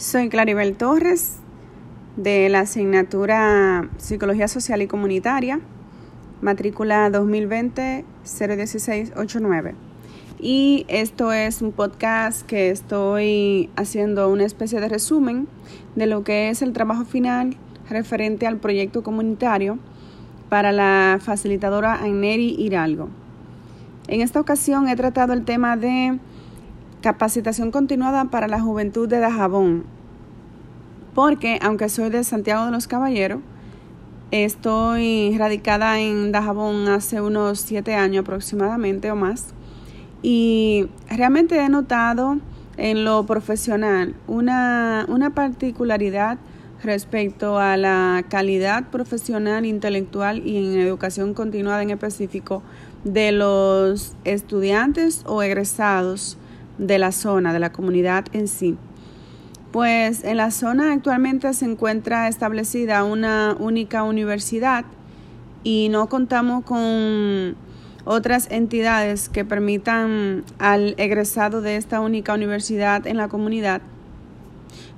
Soy Claribel Torres de la asignatura Psicología Social y Comunitaria, matrícula 2020-01689. Y esto es un podcast que estoy haciendo una especie de resumen de lo que es el trabajo final referente al proyecto comunitario para la facilitadora Aineri Hidalgo. En esta ocasión he tratado el tema de capacitación continuada para la juventud de Dajabón, porque aunque soy de Santiago de los Caballeros, estoy radicada en Dajabón hace unos siete años aproximadamente o más, y realmente he notado en lo profesional una, una particularidad respecto a la calidad profesional, intelectual y en educación continuada en específico de los estudiantes o egresados de la zona, de la comunidad en sí. Pues en la zona actualmente se encuentra establecida una única universidad y no contamos con otras entidades que permitan al egresado de esta única universidad en la comunidad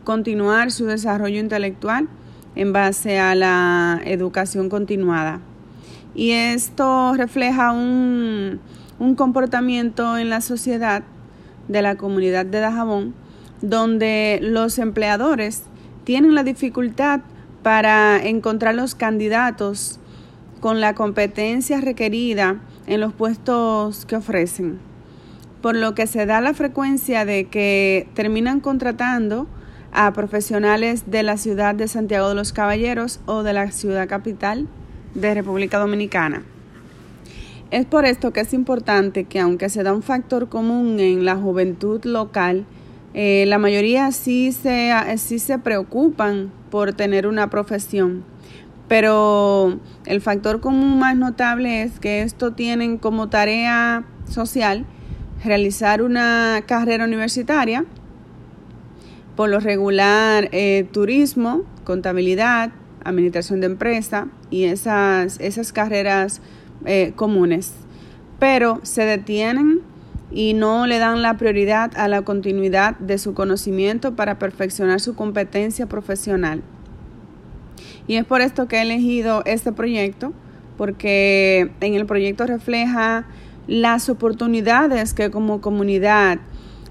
continuar su desarrollo intelectual en base a la educación continuada. Y esto refleja un, un comportamiento en la sociedad de la comunidad de Dajabón, donde los empleadores tienen la dificultad para encontrar los candidatos con la competencia requerida en los puestos que ofrecen, por lo que se da la frecuencia de que terminan contratando a profesionales de la ciudad de Santiago de los Caballeros o de la ciudad capital de República Dominicana. Es por esto que es importante que aunque se da un factor común en la juventud local, eh, la mayoría sí se, sí se preocupan por tener una profesión. Pero el factor común más notable es que esto tienen como tarea social realizar una carrera universitaria, por lo regular eh, turismo, contabilidad, administración de empresa y esas, esas carreras eh, comunes, pero se detienen y no le dan la prioridad a la continuidad de su conocimiento para perfeccionar su competencia profesional. Y es por esto que he elegido este proyecto, porque en el proyecto refleja las oportunidades que como comunidad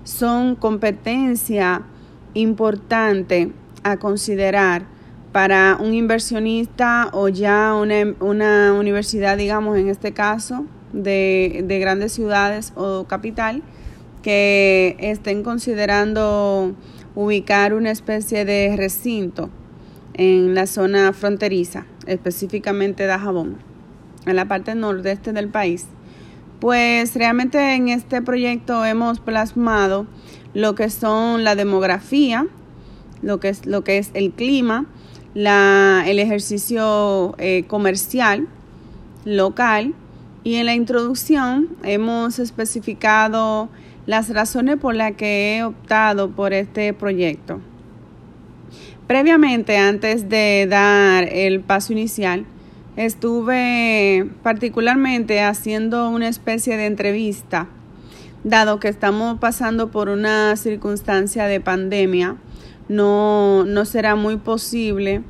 son competencia importante a considerar para un inversionista o ya una, una universidad, digamos, en este caso, de, de, grandes ciudades o capital, que estén considerando ubicar una especie de recinto en la zona fronteriza, específicamente de Jabón, en la parte nordeste del país. Pues realmente en este proyecto hemos plasmado lo que son la demografía, lo que es, lo que es el clima, la, el ejercicio eh, comercial local y en la introducción hemos especificado las razones por las que he optado por este proyecto. Previamente, antes de dar el paso inicial, estuve particularmente haciendo una especie de entrevista, dado que estamos pasando por una circunstancia de pandemia no, no será muy posible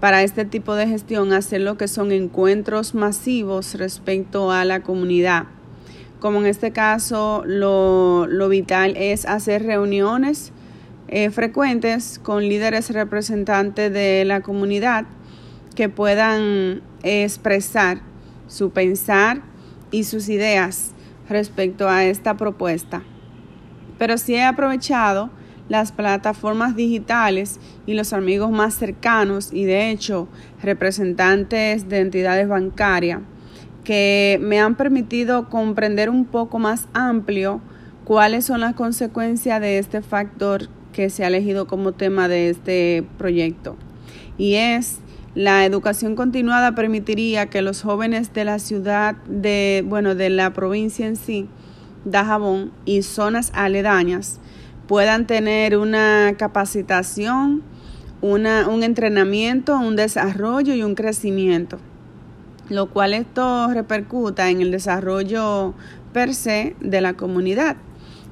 para este tipo de gestión hacer lo que son encuentros masivos respecto a la comunidad. Como en este caso, lo, lo vital es hacer reuniones eh, frecuentes con líderes representantes de la comunidad que puedan expresar su pensar y sus ideas respecto a esta propuesta. Pero sí he aprovechado las plataformas digitales y los amigos más cercanos y de hecho representantes de entidades bancarias que me han permitido comprender un poco más amplio cuáles son las consecuencias de este factor que se ha elegido como tema de este proyecto. Y es la educación continuada permitiría que los jóvenes de la ciudad de, bueno, de la provincia en sí, Dajabón y zonas aledañas puedan tener una capacitación, una, un entrenamiento, un desarrollo y un crecimiento, lo cual esto repercuta en el desarrollo per se de la comunidad,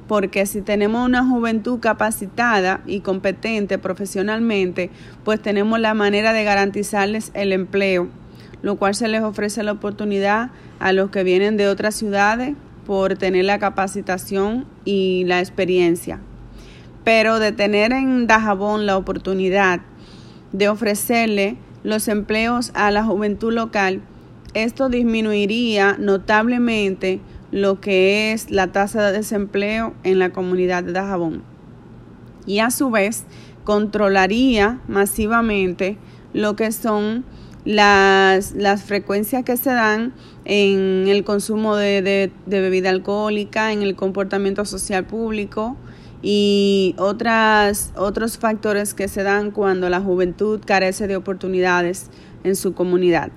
porque si tenemos una juventud capacitada y competente profesionalmente, pues tenemos la manera de garantizarles el empleo, lo cual se les ofrece la oportunidad a los que vienen de otras ciudades por tener la capacitación y la experiencia. Pero de tener en Dajabón la oportunidad de ofrecerle los empleos a la juventud local, esto disminuiría notablemente lo que es la tasa de desempleo en la comunidad de Dajabón. Y a su vez controlaría masivamente lo que son las, las frecuencias que se dan en el consumo de, de, de bebida alcohólica, en el comportamiento social público y otras, otros factores que se dan cuando la juventud carece de oportunidades en su comunidad.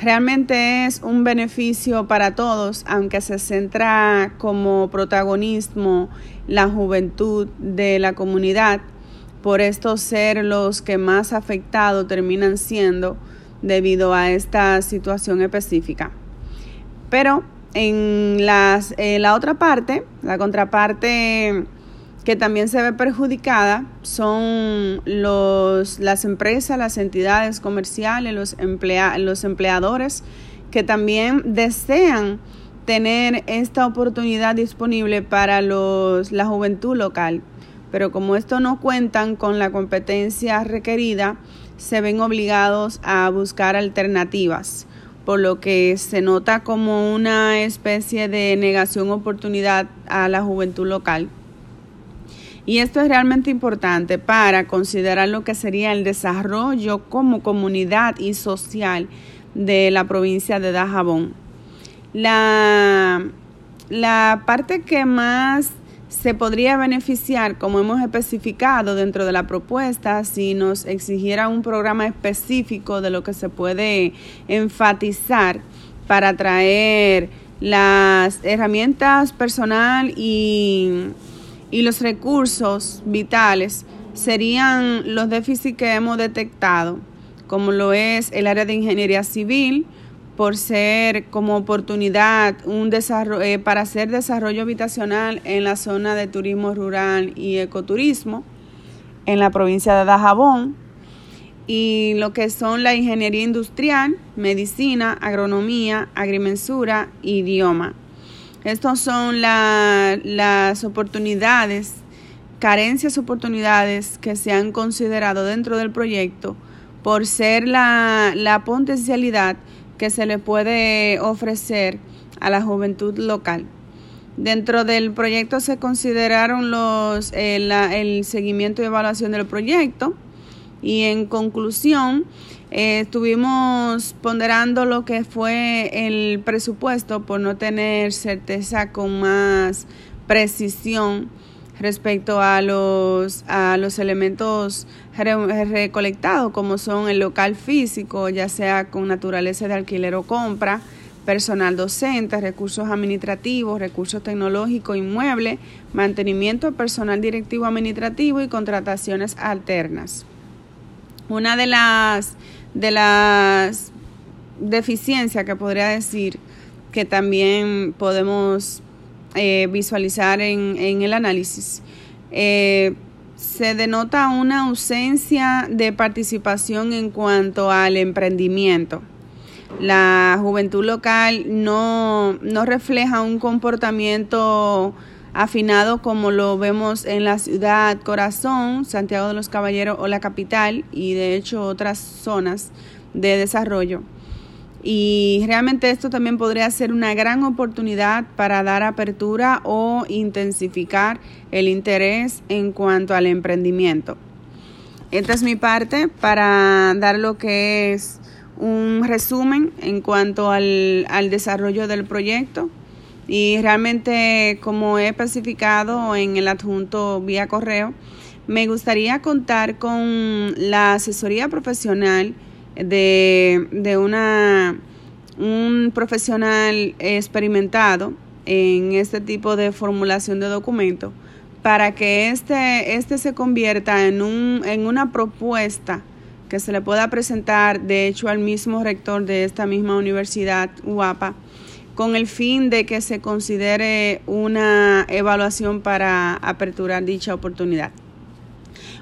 Realmente es un beneficio para todos, aunque se centra como protagonismo la juventud de la comunidad, por esto ser los que más afectados terminan siendo debido a esta situación específica. Pero en las, eh, la otra parte, la contraparte que también se ve perjudicada son los, las empresas, las entidades comerciales, los, los empleadores que también desean tener esta oportunidad disponible para los, la juventud local. Pero como esto no cuentan con la competencia requerida, se ven obligados a buscar alternativas, por lo que se nota como una especie de negación oportunidad a la juventud local. Y esto es realmente importante para considerar lo que sería el desarrollo como comunidad y social de la provincia de Dajabón. La, la parte que más se podría beneficiar, como hemos especificado dentro de la propuesta, si nos exigiera un programa específico de lo que se puede enfatizar para traer las herramientas personal y, y los recursos vitales serían los déficits que hemos detectado, como lo es el área de ingeniería civil, por ser como oportunidad un desarrollo, eh, para hacer desarrollo habitacional en la zona de turismo rural y ecoturismo en la provincia de Dajabón y lo que son la ingeniería industrial, medicina, agronomía, agrimensura, idioma. Estas son las oportunidades, carencias oportunidades que se han considerado dentro del proyecto por ser la, la potencialidad que se le puede ofrecer a la juventud local. Dentro del proyecto se consideraron los, el, el seguimiento y evaluación del proyecto y en conclusión eh, estuvimos ponderando lo que fue el presupuesto por no tener certeza con más precisión respecto a los, a los elementos recolectados, como son el local físico, ya sea con naturaleza de alquiler o compra, personal docente, recursos administrativos, recursos tecnológicos, inmuebles, mantenimiento personal directivo administrativo y contrataciones alternas. Una de las, de las deficiencias que podría decir que también podemos eh, visualizar en, en, el análisis, eh, se denota una ausencia de participación en cuanto al emprendimiento. La juventud local no, no refleja un comportamiento afinado como lo vemos en la ciudad corazón, Santiago de los Caballeros o la capital y de hecho otras zonas de desarrollo. Y realmente esto también podría ser una gran oportunidad para dar apertura o intensificar el interés en cuanto al emprendimiento. Esta es mi parte para dar lo que es un resumen en cuanto al, al desarrollo del proyecto. Y realmente, como he especificado en el adjunto vía correo, me gustaría contar con la asesoría profesional de, de una, un profesional experimentado en este tipo de formulación de documentos para que este, este se convierta en, un, en una propuesta que se le pueda presentar, de hecho, al mismo rector de esta misma universidad, UAPA, con el fin de que se considere una evaluación para aperturar dicha oportunidad.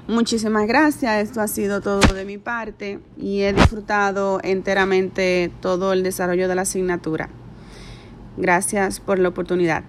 Muchísimas gracias, esto ha sido todo de mi parte y he disfrutado enteramente todo el desarrollo de la asignatura. Gracias por la oportunidad.